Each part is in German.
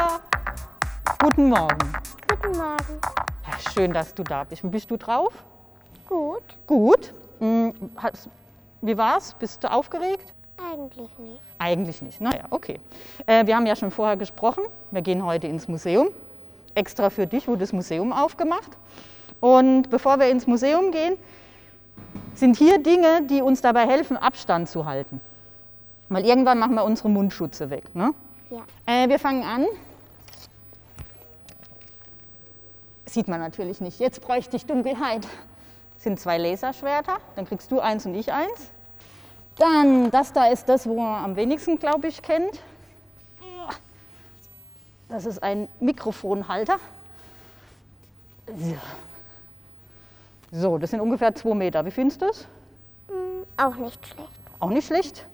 Lola. Guten Morgen. Guten Morgen. Ja, schön, dass du da bist. Bist du drauf? Gut? Gut. Hm, Wie war's? Bist du aufgeregt? Eigentlich nicht. Eigentlich nicht. Naja, okay. Äh, wir haben ja schon vorher gesprochen. Wir gehen heute ins Museum. Extra für dich wurde das Museum aufgemacht. Und bevor wir ins Museum gehen, sind hier Dinge, die uns dabei helfen, Abstand zu halten. Weil irgendwann machen wir unsere Mundschutze weg. Ne? Ja. Äh, wir fangen an. Sieht man natürlich nicht. Jetzt bräuchte ich Dunkelheit. Das sind zwei Laserschwerter. Dann kriegst du eins und ich eins. Dann, das da ist das, wo man am wenigsten, glaube ich, kennt. Das ist ein Mikrofonhalter. So, das sind ungefähr zwei Meter. Wie findest du es? Hm, auch nicht schlecht. Auch nicht schlecht.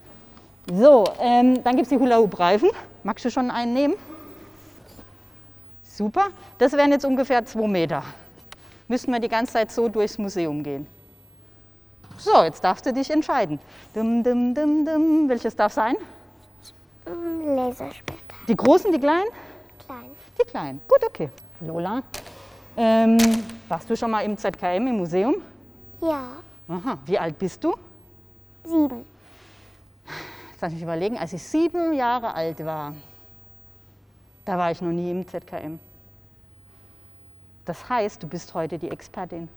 So, ähm, dann gibt es die Hula-Hoop-Reifen. Magst du schon einen nehmen? Super. Das wären jetzt ungefähr zwei Meter. Müssten wir die ganze Zeit so durchs Museum gehen. So, jetzt darfst du dich entscheiden. Dum, dum, dum, dum. Welches darf sein? Laserschwerter. Die großen, die kleinen? Klein. Die kleinen. Gut, okay. Lola, ähm, warst du schon mal im ZKM im Museum? Ja. Aha. Wie alt bist du? Sieben. Jetzt lass mich überlegen, als ich sieben Jahre alt war, da war ich noch nie im ZKM. Das heißt, du bist heute die Expertin.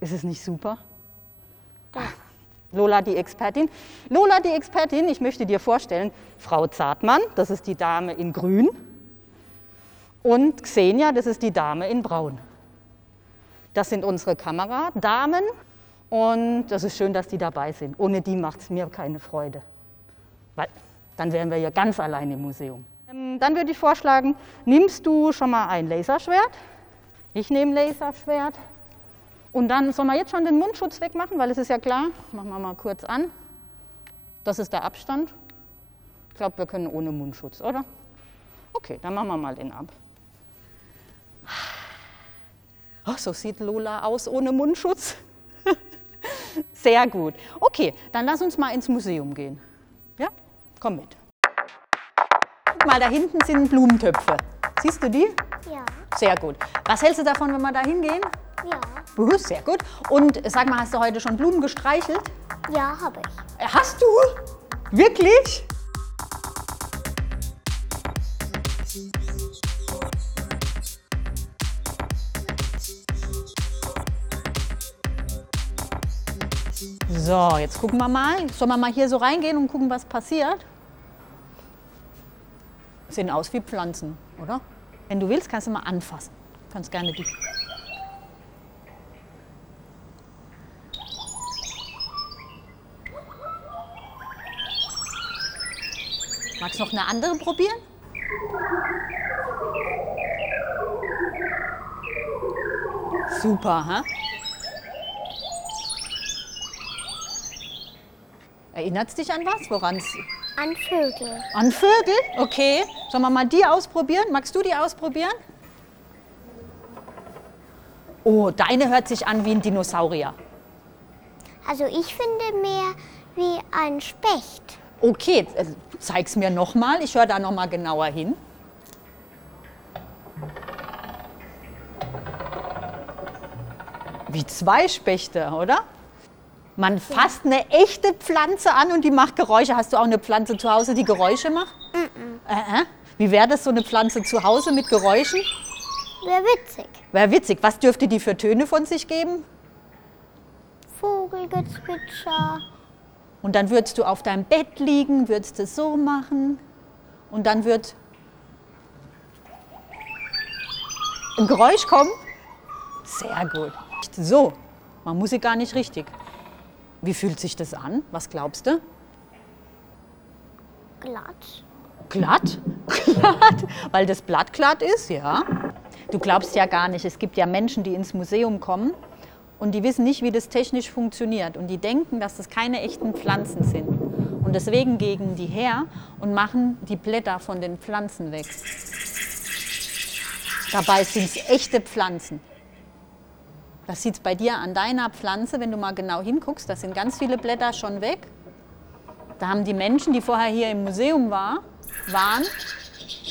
Ist es nicht super? Lola die Expertin. Lola die Expertin, ich möchte dir vorstellen, Frau Zartmann, das ist die Dame in Grün. Und Xenia, das ist die Dame in Braun. Das sind unsere Kameradamen und das ist schön, dass die dabei sind. Ohne die macht es mir keine Freude. Weil dann wären wir ja ganz allein im Museum. Ähm, Dann würde ich vorschlagen, nimmst du schon mal ein Laserschwert? Ich nehme Laserschwert. Und dann sollen wir jetzt schon den Mundschutz wegmachen, weil es ist ja klar. Machen wir mal kurz an. Das ist der Abstand. Ich glaube, wir können ohne Mundschutz, oder? Okay, dann machen wir mal den ab. Ach, so sieht Lola aus ohne Mundschutz. Sehr gut. Okay, dann lass uns mal ins Museum gehen. Ja, komm mit. Guck mal, da hinten sind Blumentöpfe. Siehst du die? Ja. Sehr gut. Was hältst du davon, wenn wir da hingehen? Ja. Buh, Sehr gut. Und sag mal, hast du heute schon Blumen gestreichelt? Ja, habe ich. Äh, Hast du? Wirklich? So, jetzt gucken wir mal. Sollen wir mal hier so reingehen und gucken, was passiert? Sehen aus wie Pflanzen, oder? Wenn du willst, kannst du mal anfassen. Kannst gerne die. Magst du noch eine andere probieren? Super, hä? Erinnert es dich an was? Woran An Vögel. An Vögel? Okay. Sollen wir mal die ausprobieren? Magst du die ausprobieren? Oh, deine hört sich an wie ein Dinosaurier. Also ich finde mehr wie ein Specht. Okay, äh, zeig's mir nochmal. Ich höre da nochmal genauer hin. Wie zwei Spechte, oder? Man fasst eine echte Pflanze an und die macht Geräusche. Hast du auch eine Pflanze zu Hause, die Geräusche macht? Äh, äh. Wie wäre das so eine Pflanze zu Hause mit Geräuschen? Wäre witzig. Wäre witzig. Was dürfte die für Töne von sich geben? Vogelgezwitscher. Und dann würdest du auf deinem Bett liegen, würdest es so machen und dann wird ein Geräusch kommen. Sehr gut. So, man muss sie gar nicht richtig. Wie fühlt sich das an? Was glaubst du? Glatt. Glatt? Glatt? Weil das Blatt glatt ist, ja. Du glaubst ja gar nicht, es gibt ja Menschen, die ins Museum kommen und die wissen nicht, wie das technisch funktioniert. Und die denken, dass das keine echten Pflanzen sind. Und deswegen gehen die her und machen die Blätter von den Pflanzen weg. Dabei sind es echte Pflanzen. Das sieht bei dir an deiner Pflanze, wenn du mal genau hinguckst, da sind ganz viele Blätter schon weg. Da haben die Menschen, die vorher hier im Museum war, waren,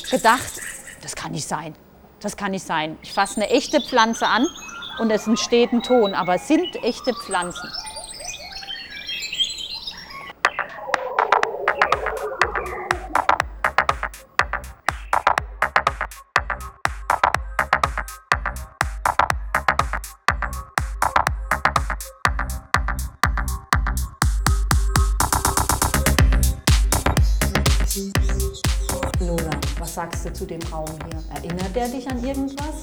gedacht, das kann nicht sein. Das kann nicht sein. Ich fasse eine echte Pflanze an und es entsteht ein Ton, aber es sind echte Pflanzen. Lola, was sagst du zu dem Raum hier? Erinnert er dich an irgendwas?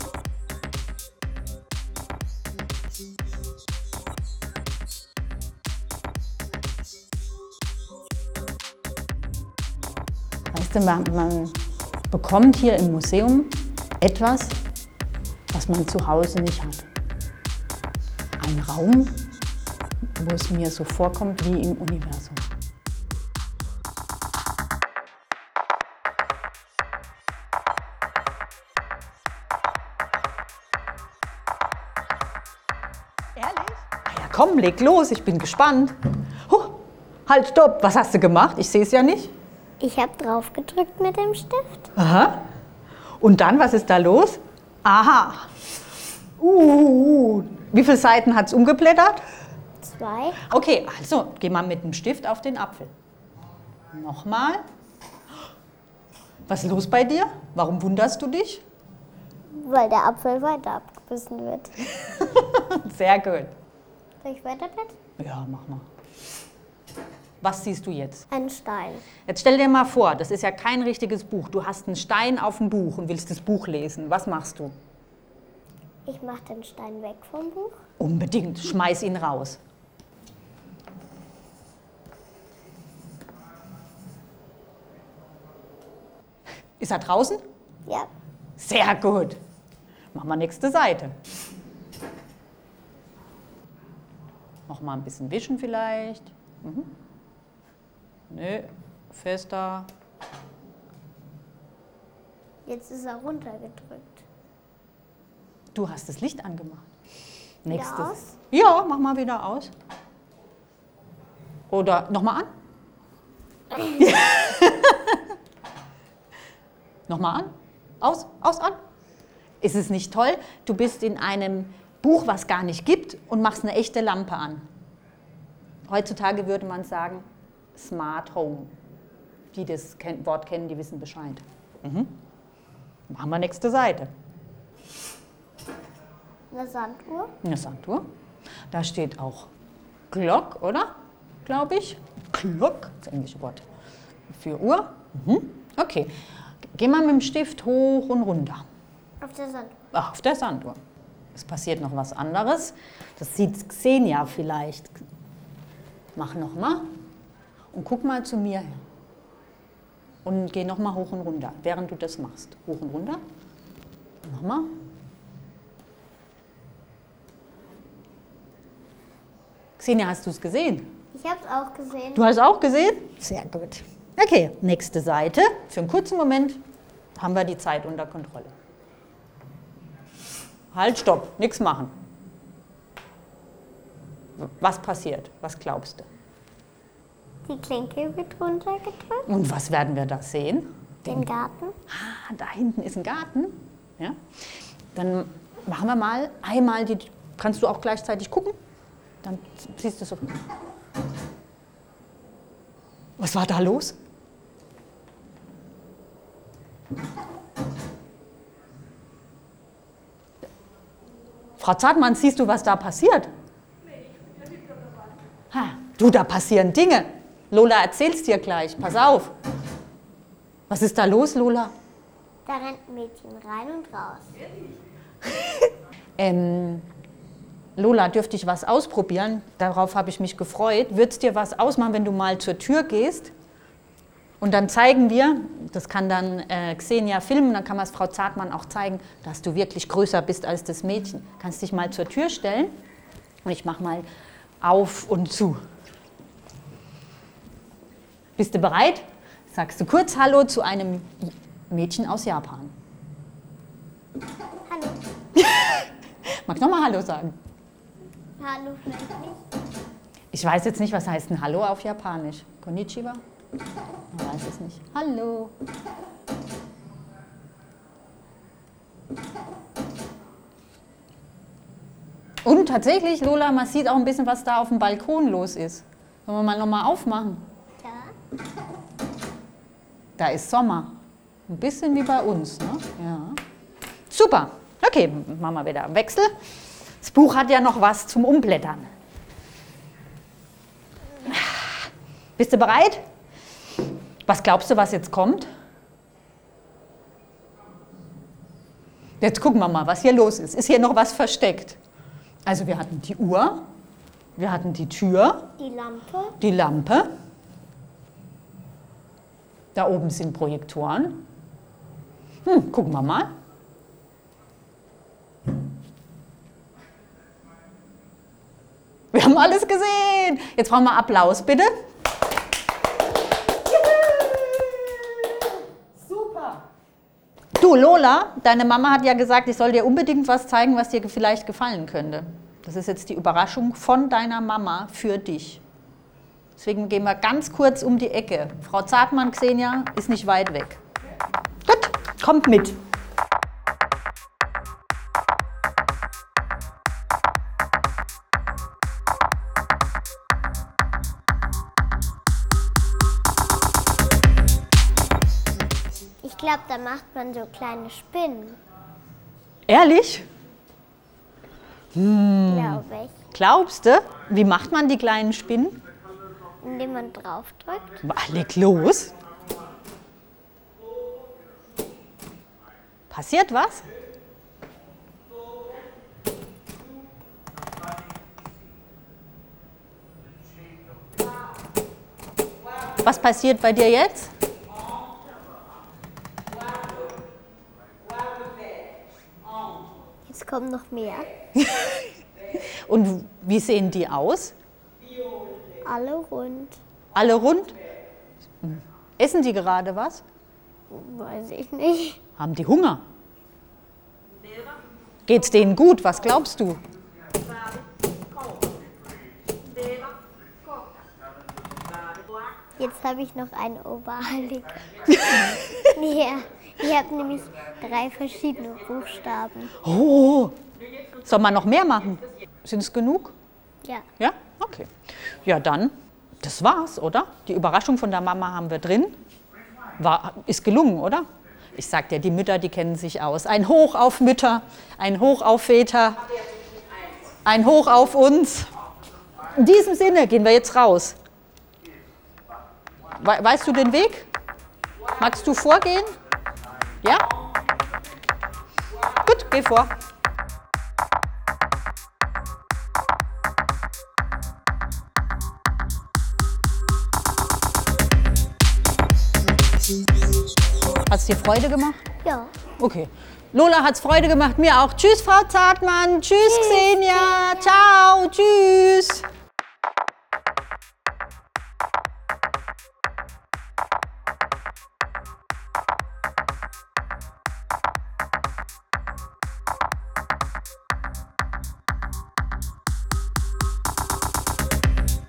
Weißt du, man, man bekommt hier im Museum etwas, was man zu Hause nicht hat. Ein Raum, wo es mir so vorkommt wie im Universum. Komm, leg los, ich bin gespannt. Huh, halt, stopp, was hast du gemacht? Ich sehe es ja nicht. Ich habe drauf gedrückt mit dem Stift. Aha. Und dann, was ist da los? Aha. Uh, wie viele Seiten hat es umgeblättert? Zwei. Okay, also geh mal mit dem Stift auf den Apfel. Nochmal. Was ist los bei dir? Warum wunderst du dich? Weil der Apfel weiter abgebissen wird. Sehr gut. Soll ich weiterblättern? Ja, mach mal. Was siehst du jetzt? Ein Stein. Jetzt stell dir mal vor, das ist ja kein richtiges Buch. Du hast einen Stein auf dem Buch und willst das Buch lesen. Was machst du? Ich mache den Stein weg vom Buch. Unbedingt, schmeiß ihn raus. Ist er draußen? Ja. Sehr gut. Machen wir nächste Seite. Noch mal ein bisschen wischen vielleicht. Mhm. Nö, fester. Jetzt ist er runtergedrückt. Du hast das Licht angemacht. Wieder Nächstes. aus? Ja, mach mal wieder aus. Oder nochmal an. nochmal an. Aus, aus, an. Ist es nicht toll? Du bist in einem Buch, was gar nicht gibt und machst eine echte Lampe an. Heutzutage würde man sagen Smart Home. Die das Wort kennen, die wissen Bescheid. Mhm. Machen wir nächste Seite. Eine Sanduhr. Eine Sanduhr. Da steht auch Glock, oder? Glaube ich. Glock, das englische Wort für Uhr. Mhm. Okay. Geh mal mit dem Stift hoch und runter. Auf der Sanduhr. Ach, auf der Sanduhr. Es passiert noch was anderes. Das sieht Xenia vielleicht. Mach noch mal und guck mal zu mir her. Und geh noch mal hoch und runter, während du das machst. Hoch und runter. Noch mal. Xenia, hast du es gesehen? Ich habe es auch gesehen. Du hast es auch gesehen? Sehr gut. Okay, nächste Seite. Für einen kurzen Moment haben wir die Zeit unter Kontrolle. Halt, stopp, nichts machen. Was passiert? Was glaubst du? Die Klinke wird runtergedrückt. Und was werden wir da sehen? Den Garten. Ah, da hinten ist ein Garten. Ja? Dann machen wir mal einmal die. Kannst du auch gleichzeitig gucken? Dann siehst du so. Was war da los? Frau Zartmann, siehst du, was da passiert? Ha, du, da passieren Dinge. Lola erzähl's dir gleich. Pass auf. Was ist da los, Lola? Da rennt ein Mädchen rein und raus. Ähm, Lola, dürfte ich was ausprobieren? Darauf habe ich mich gefreut. Würde es dir was ausmachen, wenn du mal zur Tür gehst? Und dann zeigen wir, das kann dann äh, Xenia filmen, dann kann man es Frau Zartmann auch zeigen, dass du wirklich größer bist als das Mädchen. Kannst dich mal zur Tür stellen und ich mache mal auf und zu. Bist du bereit? Sagst du kurz Hallo zu einem Mädchen aus Japan. Hallo. Magst du nochmal Hallo sagen? Hallo, vielleicht nicht. Ich weiß jetzt nicht, was heißt ein Hallo auf Japanisch. Konnichiwa? Man weiß es nicht. Hallo. Und tatsächlich, Lola, man sieht auch ein bisschen, was da auf dem Balkon los ist. Sollen wir mal nochmal aufmachen? Ja. Da ist Sommer. Ein bisschen wie bei uns, ne? Ja. Super. Okay, machen wir wieder Wechsel. Das Buch hat ja noch was zum Umblättern. Bist du bereit? Was glaubst du, was jetzt kommt? Jetzt gucken wir mal, was hier los ist. Ist hier noch was versteckt? Also wir hatten die Uhr, wir hatten die Tür, Die Lampe. die Lampe. Da oben sind Projektoren. Hm, gucken wir mal. Wir haben alles gesehen. Jetzt brauchen wir Applaus, bitte. Du, Lola, deine Mama hat ja gesagt, ich soll dir unbedingt was zeigen, was dir vielleicht gefallen könnte. Das ist jetzt die Überraschung von deiner Mama für dich. Deswegen gehen wir ganz kurz um die Ecke. Frau Zartmann, Xenia, ist nicht weit weg. Gut, kommt mit. Glaube, da macht man so kleine Spinnen, Ehrlich? glaube ich. Glaubst du? Wie macht man die kleinen Spinnen? Indem man draufdrückt. Bah, Leg los. Passiert was? Was passiert bei dir jetzt? Kommen noch mehr. Und wie sehen die aus? Alle rund. Alle rund? Essen die gerade was? Weiß ich nicht. Haben die Hunger? Geht's denen gut? Was glaubst du? Jetzt habe ich noch ein ovalig. ja, ich habe nämlich drei verschiedene Buchstaben. Oh, soll man noch mehr machen? Sind es genug? Ja. Ja? Okay. Ja, dann, das war's, oder? Die Überraschung von der Mama haben wir drin. War, ist gelungen, oder? Ich sag dir, die Mütter, die kennen sich aus. Ein Hoch auf Mütter, ein Hoch auf Väter, ein Hoch auf uns. In diesem Sinne gehen wir jetzt raus. We weißt du den Weg? Magst du vorgehen? Ja? Geh vor. Hat es dir Freude gemacht? Ja. Okay. Lola hat es Freude gemacht, mir auch. Tschüss, Frau Zartmann. Tschüss, Xenia. Ciao. Tschüss.